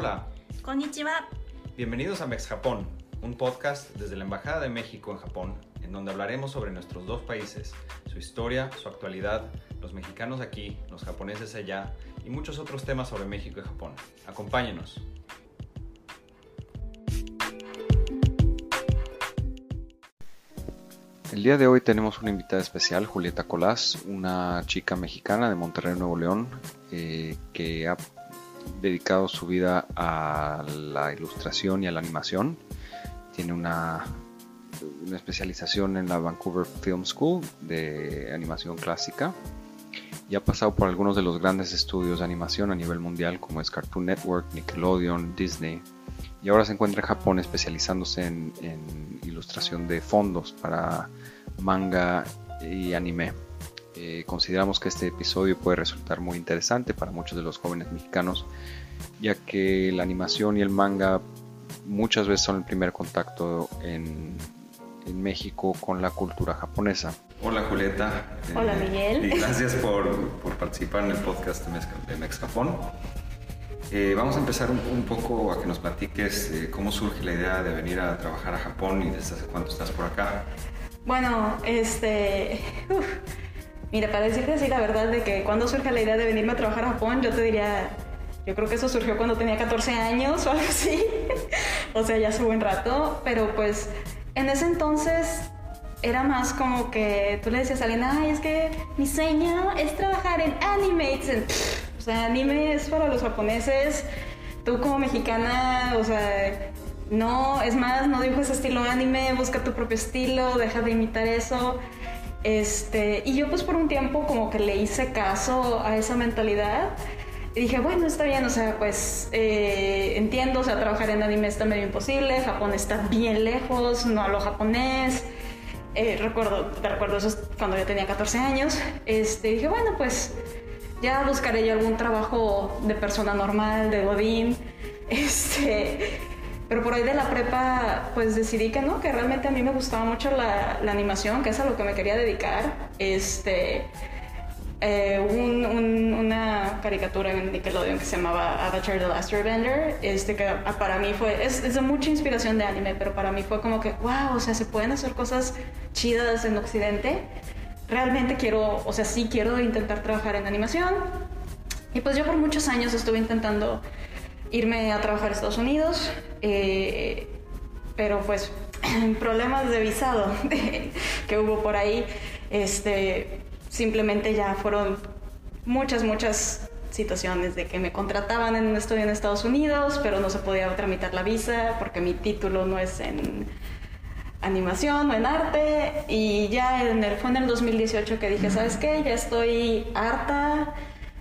Hola, Konnichiwa. bienvenidos a Mex Japón, un podcast desde la Embajada de México en Japón, en donde hablaremos sobre nuestros dos países, su historia, su actualidad, los mexicanos aquí, los japoneses allá y muchos otros temas sobre México y Japón. Acompáñenos. El día de hoy tenemos una invitada especial, Julieta Colás, una chica mexicana de Monterrey, Nuevo León, eh, que ha dedicado su vida a la ilustración y a la animación. Tiene una, especialización en la Vancouver Film School de animación clásica y ha pasado por algunos de los grandes estudios de animación a nivel mundial como es Cartoon Network, Nickelodeon, Disney y ahora se encuentra en Japón especializándose en ilustración de fondos para manga y anime. Eh, consideramos que este episodio puede resultar muy interesante para muchos de los jóvenes mexicanos, ya que la animación y el manga muchas veces son el primer contacto en, en México con la cultura japonesa. Hola Julieta. Hola, Miguel. Y gracias por, por participar en el podcast de, Mex, de Mex Japón. Eh, vamos a empezar un, un, poco a que nos platiques eh, cómo surge la idea de venir a trabajar a Japón y desde hace cuánto estás por acá. Bueno, este. uf, mira, para decirte así la verdad de que cuando surge la idea de venirme a trabajar a Japón, yo te diría. Yo creo que eso surgió cuando tenía 14 años o algo así. o sea, ya hace buen rato. Pero pues en ese entonces era más como que tú le decías a alguien, ay, es que mi sueño es trabajar en animates. En... O sea, anime es para los japoneses. Tú como mexicana, o sea, no, es más, no dibujes estilo anime, busca tu propio estilo, deja de imitar eso. Este, y yo pues por un tiempo como que le hice caso a esa mentalidad. Y dije, bueno, está bien, o sea, pues eh, entiendo, o sea, trabajar en anime está medio imposible, Japón está bien lejos, no hablo japonés. Eh, recuerdo, te recuerdo eso es cuando yo tenía 14 años. Este, dije, bueno, pues ya buscaré yo algún trabajo de persona normal, de godín. Este, pero por ahí de la prepa, pues decidí que no, que realmente a mí me gustaba mucho la, la animación, que es a lo que me quería dedicar. Este, eh, un, un, una caricatura en Nickelodeon que se llamaba Avatar The Last Airbender, este, que para mí fue, es, es, de mucha inspiración de anime, pero para mí fue como que, wow, o sea, se pueden hacer cosas chidas en Occidente. Realmente quiero, o sea, sí quiero intentar trabajar en animación. Y pues yo por muchos años estuve intentando irme a trabajar a Estados Unidos, eh, pero pues problemas de visado que hubo por ahí, este, simplemente ya fueron muchas, muchas situaciones de que me contrataban en un estudio en Estados Unidos, pero no se podía tramitar la visa porque mi título no es en animación o en arte. Y ya en fue en el 2018 que dije, ¿sabes qué? Ya estoy harta,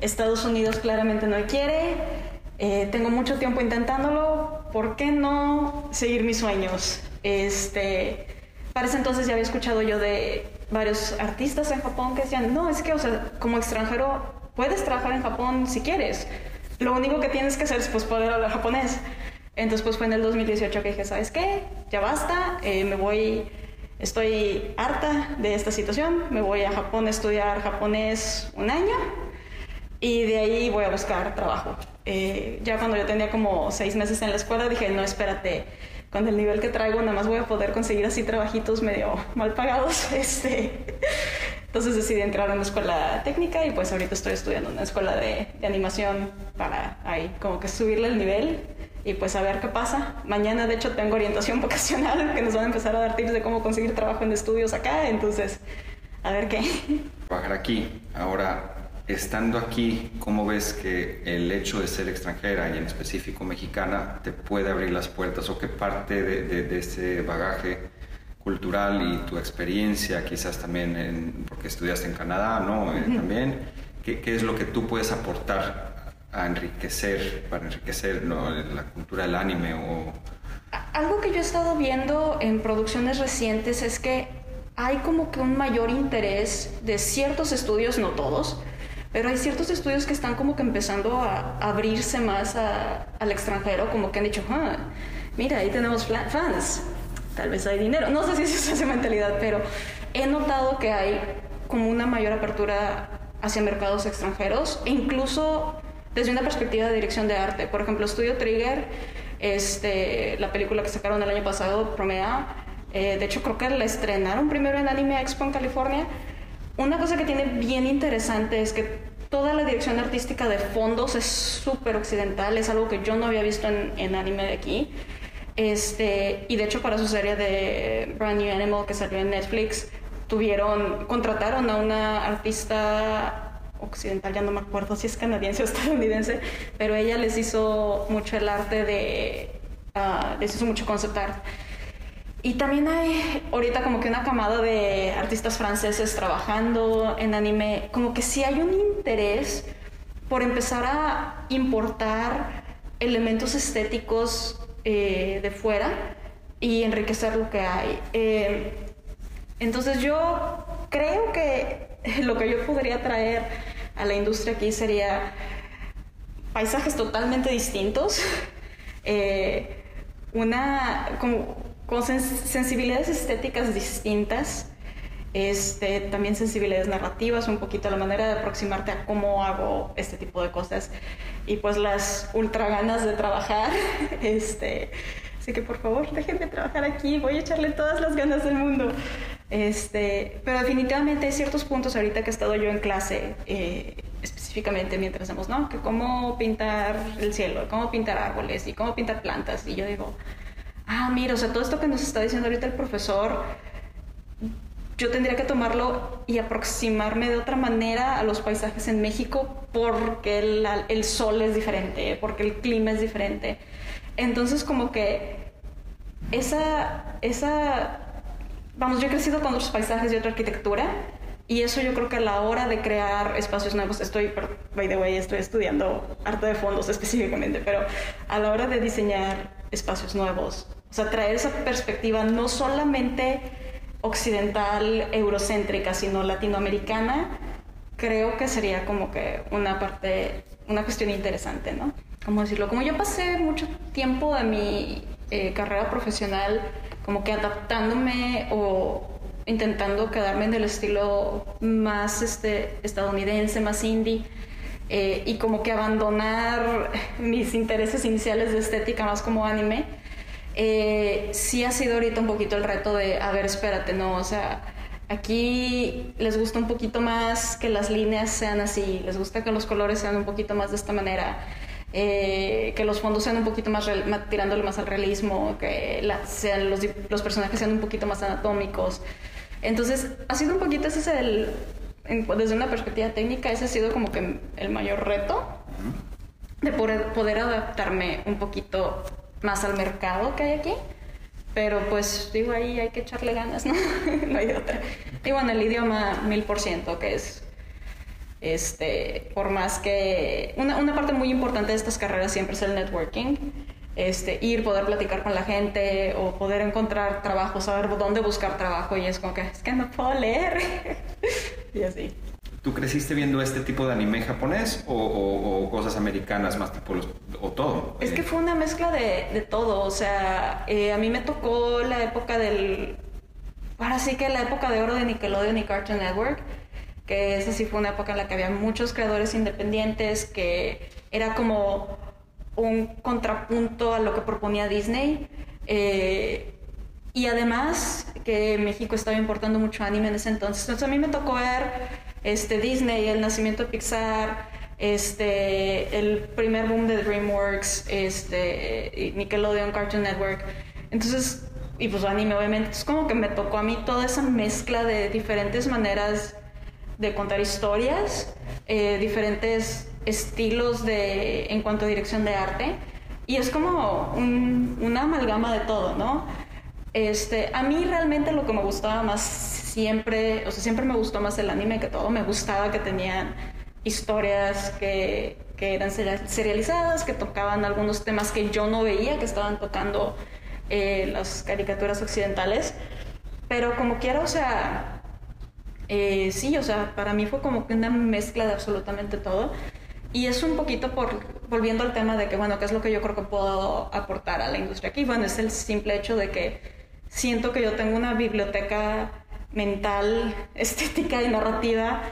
Estados Unidos claramente no quiere, eh, tengo mucho tiempo intentándolo, ¿por qué no seguir mis sueños? Este, para ese entonces ya había escuchado yo de varios artistas en Japón que decían, no, es que, o sea, como extranjero puedes trabajar en Japón si quieres, lo único que tienes que hacer es pues, poder hablar japonés. Entonces pues fue en el 2018 que dije, ¿sabes qué? Ya basta, eh, me voy, estoy harta de esta situación, me voy a Japón a estudiar japonés un año y de ahí voy a buscar trabajo. Eh, ya cuando yo tenía como seis meses en la escuela dije, no, espérate, con el nivel que traigo nada más voy a poder conseguir así trabajitos medio mal pagados. Este. Entonces decidí entrar a una escuela técnica y pues ahorita estoy estudiando una escuela de, de animación para ahí como que subirle el nivel y pues a ver qué pasa. Mañana de hecho tengo orientación vocacional que nos van a empezar a dar tips de cómo conseguir trabajo en estudios acá, entonces a ver qué. Trabajar aquí, ahora estando aquí, ¿cómo ves que el hecho de ser extranjera y en específico mexicana te puede abrir las puertas o qué parte de, de, de ese bagaje cultural y tu experiencia, quizás también en, porque estudiaste en Canadá, ¿no? Eh, también, ¿qué, ¿qué, es lo que tú puedes aportar a enriquecer, para enriquecer ¿no? la cultura del anime o... Algo que yo he estado viendo en producciones recientes es que hay como que un mayor interés de ciertos estudios, no todos, pero hay ciertos estudios que están como que empezando a abrirse más a, al extranjero, como que han dicho, ah, mira, ahí tenemos fans, tal vez hay dinero. No sé si es esa mentalidad, pero he notado que hay como una mayor apertura hacia mercados extranjeros e incluso desde una perspectiva de dirección de arte. Por ejemplo, Studio Trigger, este, la película que sacaron el año pasado, Promea, eh, de hecho creo que la estrenaron primero en Anime Expo en California. Una cosa que tiene bien interesante es que toda la dirección artística de fondos es súper occidental, es algo que yo no había visto en, en, anime de aquí. Este, y de hecho para su serie de Brand New Animal que salió en Netflix, tuvieron, contrataron a una artista occidental, ya no me acuerdo si es canadiense o estadounidense, pero ella les hizo mucho el arte de, uh, les hizo mucho concept art. Y también hay ahorita como que una camada de artistas franceses trabajando en anime, como que sí hay un interés por empezar a importar elementos estéticos eh, de fuera y enriquecer lo que hay. Eh, entonces yo creo que lo que yo podría traer a la industria aquí sería paisajes totalmente distintos, eh, una como, con sensibilidades estéticas distintas, este, también sensibilidades narrativas, un poquito la manera de aproximarte a cómo hago este tipo de cosas y pues las ultra ganas de trabajar, este, así que por favor déjenme trabajar aquí, voy a echarle todas las ganas del mundo. Este, pero definitivamente hay ciertos puntos ahorita que he estado yo en clase, eh, específicamente mientras hacemos, ¿no? Que cómo pintar el cielo, cómo pintar árboles y cómo pintar plantas. Y yo digo, ah, mira, o sea, todo esto que nos está diciendo ahorita el profesor, yo tendría que tomarlo y aproximarme de otra manera a los paisajes en México porque el, sol es diferente, porque el clima es diferente. Entonces, como que esa, esa vamos, yo he crecido con otros paisajes y otra arquitectura. Y eso yo creo que a la hora de crear espacios nuevos, estoy, by the way, estoy estudiando arte de fondos específicamente, pero a la hora de diseñar espacios nuevos, o sea, traer esa perspectiva no solamente occidental, eurocéntrica, sino latinoamericana, creo que sería como que una parte, una cuestión interesante, ¿no? ¿Cómo decirlo? Como yo pasé mucho tiempo de mi eh, carrera profesional como que adaptándome o intentando quedarme en el estilo más este, estadounidense, más indie. Eh, y como que abandonar mis intereses iniciales de estética más como anime, eh, sí ha sido ahorita un poquito el reto de, a ver, espérate, no, o sea, aquí les gusta un poquito más que las líneas sean así, les gusta que los colores sean un poquito más de esta manera. Eh, que los fondos sean un poquito más, tirándole más al realismo, que sean los, los, personajes sean un poquito más anatómicos. Entonces, ha sido un poquito, ese es el, desde una perspectiva técnica, ese ha sido como que el mayor reto de poder, poder adaptarme un poquito más al mercado que hay aquí. Pero pues digo, ahí hay que echarle ganas, ¿no? no hay otra. Y bueno, el idioma mil por ciento, que es este, por más que una, una, parte muy importante de estas carreras siempre es el networking, este, ir, poder platicar con la gente o poder encontrar trabajo, saber dónde buscar trabajo y es como que es que no puedo leer y así. ¿Tú creciste viendo este tipo de anime japonés o, o, cosas americanas más tipo los, o todo? Es que fue una mezcla de, todo, o sea, eh, a mí me tocó la época del, ahora sí que la época de oro de Nickelodeon y Cartoon Network que esa sí fue una época en la que había muchos creadores independientes, que era como un contrapunto a lo que proponía Disney. Eh, y además que México estaba importando mucho anime en ese entonces. Entonces a mí me tocó ver este, Disney, el nacimiento de Pixar, este, el primer boom de DreamWorks, este, Nickelodeon, Cartoon Network. Entonces, y pues anime obviamente. Es como que me tocó a mí toda esa mezcla de diferentes maneras de contar historias, eh, diferentes estilos de, en cuanto a dirección de arte. Y es como una amalgama de todo, ¿no? Este, a mí realmente lo que me gustaba más siempre, o sea, siempre me gustó más el anime que todo. Me gustaba que tenían historias que, que eran serializadas, que tocaban algunos temas que yo no veía, que estaban tocando eh, las caricaturas occidentales. Pero como quiera, o sea, eh, sí, o sea, para mí fue como que una mezcla de absolutamente todo. Y es un poquito por, volviendo al tema de que, bueno, ¿qué es lo que yo creo que puedo aportar a la industria aquí? Bueno, es el simple hecho de que siento que yo tengo una biblioteca mental, estética y narrativa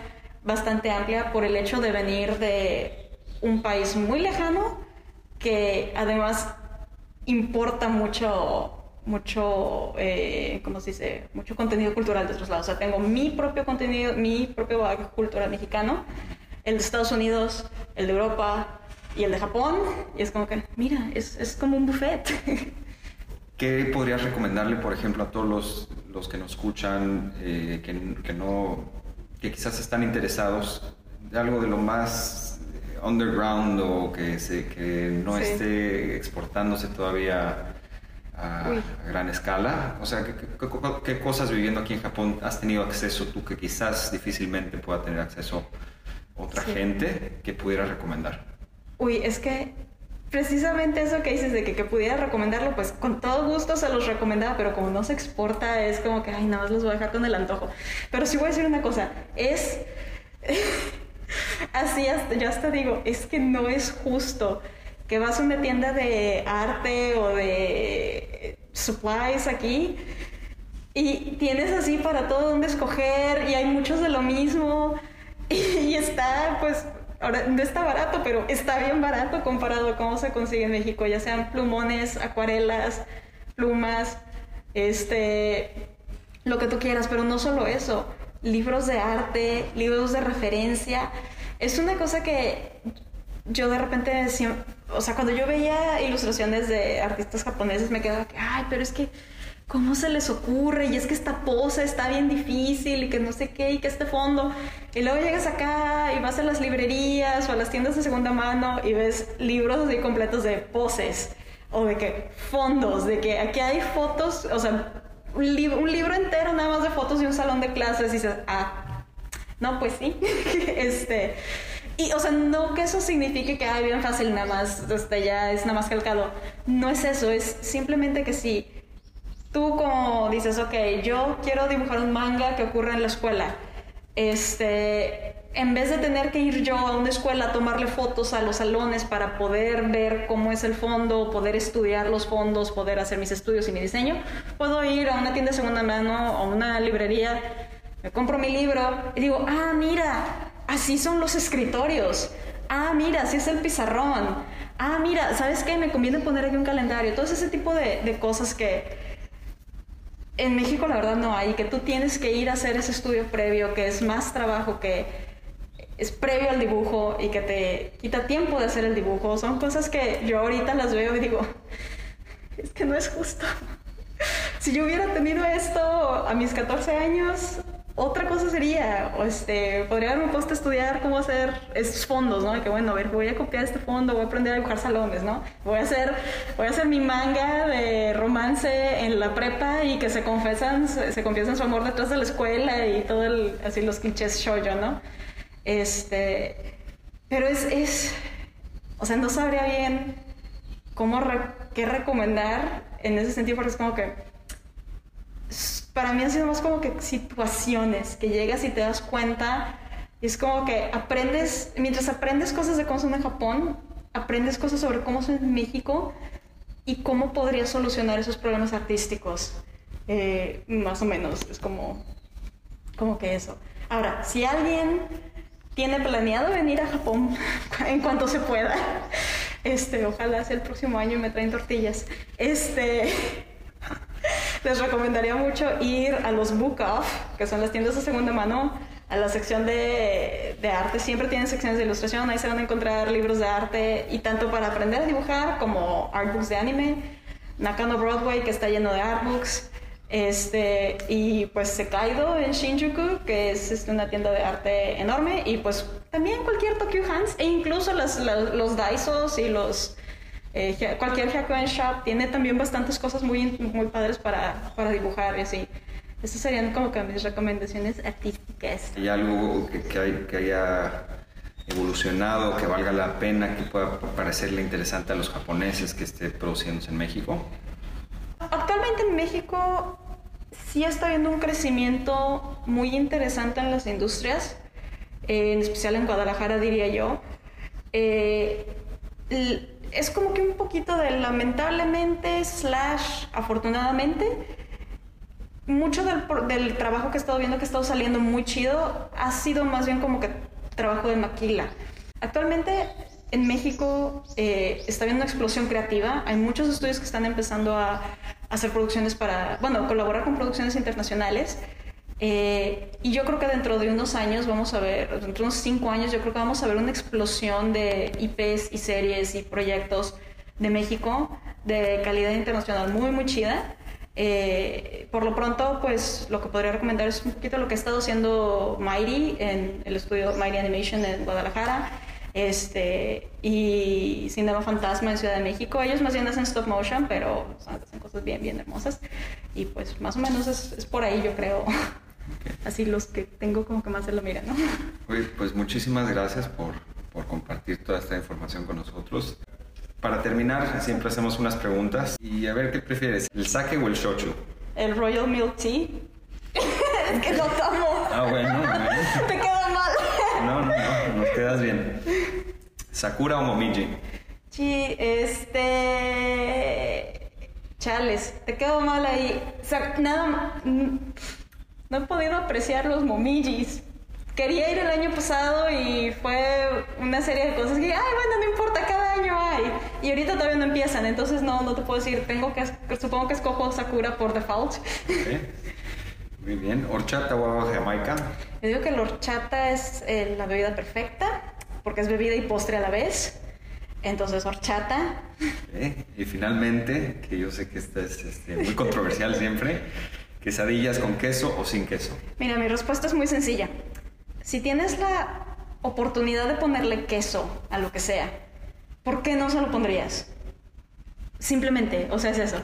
bastante amplia por el hecho de venir de un país muy lejano que además importa mucho mucho, eh, ¿cómo se dice? Mucho contenido cultural de otros lados. O sea, tengo mi propio contenido, mi propio bagaje cultural mexicano, el de Estados Unidos, el de Europa y el de Japón. Y es como que, mira, es, es como un buffet. ¿Qué podrías recomendarle, por ejemplo, a todos los, los que nos escuchan, eh, que, que, no, que quizás están interesados de algo de lo más underground o que, se, que no Sí. esté exportándose todavía a, a gran escala? O sea, ¿qué, qué- qué cosas viviendo aquí en Japón has tenido acceso tú que quizás difícilmente pueda tener acceso otra Sí. gente que pudiera recomendar? Uy, es que precisamente eso que dices de que, que pudiera recomendarlo, pues con todo gusto se los recomendaba, pero como no se exporta, es como que, ay, nada más los voy a dejar con el antojo. Pero sí voy a decir una cosa, es... Así, hasta, yo hasta digo, es que no es justo que vas a una tienda de arte o de supplies aquí y tienes así para todo donde escoger y hay muchos de lo mismo y está pues ahora no está barato pero está bien barato comparado a cómo se consigue en México ya sean plumones acuarelas plumas este lo que tú quieras pero no solo eso libros de arte libros de referencia. Es una cosa que yo de repente o sea, cuando yo veía ilustraciones de artistas japoneses me quedaba que, ay, pero es que, ¿cómo se les ocurre? Y es que esta pose está bien difícil y que no sé qué y que este fondo. Y luego llegas acá y vas a las librerías o a las tiendas de segunda mano y ves libros así completos de poses o de que fondos, de que aquí hay fotos, o sea, un, lib- un libro entero nada más de fotos de un salón de clases y dices, ah, no, pues sí. este. Y, o sea, no que eso signifique que, ay, bien fácil, nada más, este, ya es nada más calcado. No es eso, es simplemente que si tú como dices, ok, yo quiero dibujar un manga que ocurra en la escuela, este, en vez de tener que ir yo a una escuela a tomarle fotos a los salones para poder ver cómo es el fondo, poder estudiar los fondos, poder hacer mis estudios y mi diseño, puedo ir a una tienda de segunda mano o una librería, me compro mi libro y digo, ah, mira, así son los escritorios. Ah, mira, así es el pizarrón. Ah, mira, ¿sabes qué? Me conviene poner aquí un calendario. Todo ese tipo de, de cosas que, en México la verdad no hay, que tú tienes que ir a hacer ese estudio previo, que es más trabajo que es previo al dibujo y que te quita tiempo de hacer el dibujo. Son cosas que yo ahorita las veo y digo, es que no es justo. Si yo hubiera tenido esto a mis 14 años, otra cosa sería, este, podría haberme puesto a estudiar cómo hacer estos fondos, ¿no? Que bueno, a ver, voy a copiar este fondo, voy a aprender a dibujar salones, ¿no? Voy a hacer, voy a hacer mi manga de romance en la prepa y que se confesan, se, se confiesan su amor detrás de la escuela y todo el, así los clichés shoujo, ¿no? Este, pero es, es, o sea, no sabría bien cómo, re- qué recomendar en ese sentido, porque es como que para mí han sido más como que situaciones que llegas y te das cuenta y es como que aprendes, mientras aprendes cosas de cómo son en Japón, aprendes cosas sobre cómo son en México y cómo podrías solucionar esos problemas artísticos. Eh, más o menos, es como, como que eso. Ahora, si alguien tiene planeado venir a Japón en cuanto se pueda, este, ojalá sea el próximo año y me traen tortillas. Este, les recomendaría mucho ir a los Book Off, que son las tiendas de segunda mano, a la sección de, arte. Siempre tienen secciones de ilustración, ahí se van a encontrar libros de arte y tanto para aprender a dibujar como artbooks de anime. Nakano Broadway, que está lleno de artbooks. Este, y pues Sekaido en Shinjuku, que es este, una tienda de arte enorme. Y pues también cualquier Tokyo Hands e incluso los Daisos y los eh, cualquier Hyakuen Shop tiene también bastantes cosas muy, muy padres para, para dibujar y así. Esas serían como que mis recomendaciones artísticas. ¿Hay algo que, que hay- que haya evolucionado, que valga la pena, que pueda parecerle interesante a los japoneses que esté produciéndose en México? Actualmente en México sí está habiendo un crecimiento muy interesante en las industrias, en especial en Guadalajara diría yo. Eh, es como que un poquito de lamentablemente slash afortunadamente. Mucho del, del trabajo que he estado viendo que ha estado saliendo muy chido ha sido más bien como que trabajo de maquila. Actualmente en México eh, está habiendo una explosión creativa. Hay muchos estudios que están empezando a, hacer producciones para, bueno, colaborar con producciones internacionales. Eh, y yo creo que dentro de unos años vamos a ver, dentro de unos cinco años, yo creo que vamos a ver una explosión de IPs y series y proyectos de México de calidad internacional muy, muy chida. Eh, por lo pronto, pues lo que podría recomendar es un poquito lo que ha estado haciendo Mighty en el estudio Mighty Animation en Guadalajara este, y Cinema Fantasma en Ciudad de México. Ellos más bien hacen stop motion, pero hacen cosas bien, bien hermosas. Y pues más o menos es, es por ahí, yo creo. Así los que tengo como que más se lo miran, ¿no? Pues muchísimas gracias por, por compartir toda esta información con nosotros. Para terminar, siempre hacemos unas preguntas. Y a ver, ¿qué prefieres? ¿El sake o el shochu? El Royal Milk Tea. es que lo tomo. Ah, bueno, Te queda mal. No, no, no, nos quedas bien. ¿Sakura o Momiji? Sí, este. Chales, te quedó mal ahí. O sea, nada No he podido apreciar los momijis quería ir el año pasado y fue una serie de cosas que, ay, bueno, no importa, cada año hay. Y ahorita todavía no empiezan, entonces no, no te puedo decir, tengo que, supongo que escojo Sakura por default. Muy bien, ¿horchata o agua jamaica? Yo digo que la horchata es eh, la bebida perfecta, porque es bebida y postre a la vez. Entonces, horchata. Y finalmente, que yo sé que esta es este, muy controversial siempre, quesadillas con queso o sin queso. Mira, mi respuesta es muy sencilla. Si tienes la oportunidad de ponerle queso a lo que sea, ¿por qué no se lo pondrías? Simplemente, o sea, es eso.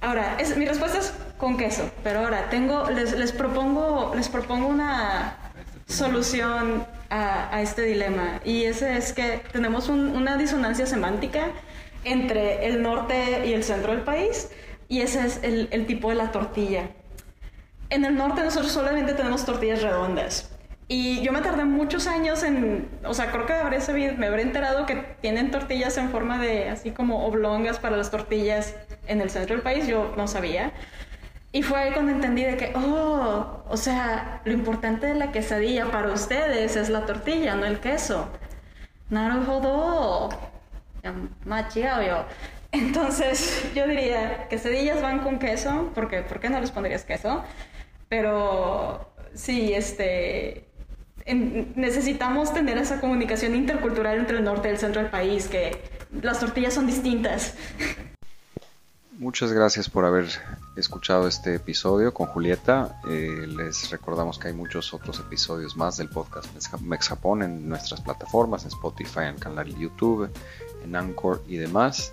Ahora, mi respuesta es con queso, pero ahora tengo, les, propongo, les propongo una solución a, este dilema y ese es que tenemos una disonancia semántica entre el norte y el centro del país y ese es el tipo de la tortilla. En el norte nosotros solamente tenemos tortillas redondas y yo me tardé muchos años en, o sea, creo que habré sabido, me habré enterado que tienen tortillas en forma de, así como oblongas para las tortillas en el centro del país, yo no sabía. Y fue ahí cuando entendí de que, oh, o sea, lo importante de la quesadilla para ustedes es la tortilla, no el queso. Naruhodo. yo. Entonces, yo diría, quesadillas van con queso, porque ¿por qué no les pondrías queso? Pero sí, este, necesitamos tener esa comunicación intercultural entre el norte y el centro del país, que las tortillas son distintas. Muchas gracias por haber escuchado este episodio con Julieta. Eh, les recordamos que hay muchos otros episodios más del podcast Mex Japón en nuestras plataformas, en Spotify, en el canal YouTube, en Anchor y demás.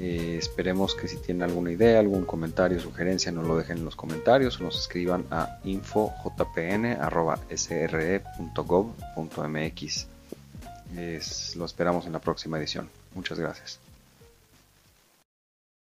Eh, esperemos que si tienen alguna idea, algún comentario, sugerencia, nos lo dejen en los comentarios o nos escriban a infojpn.sre.gov.mx. lo esperamos en la próxima edición. Muchas gracias.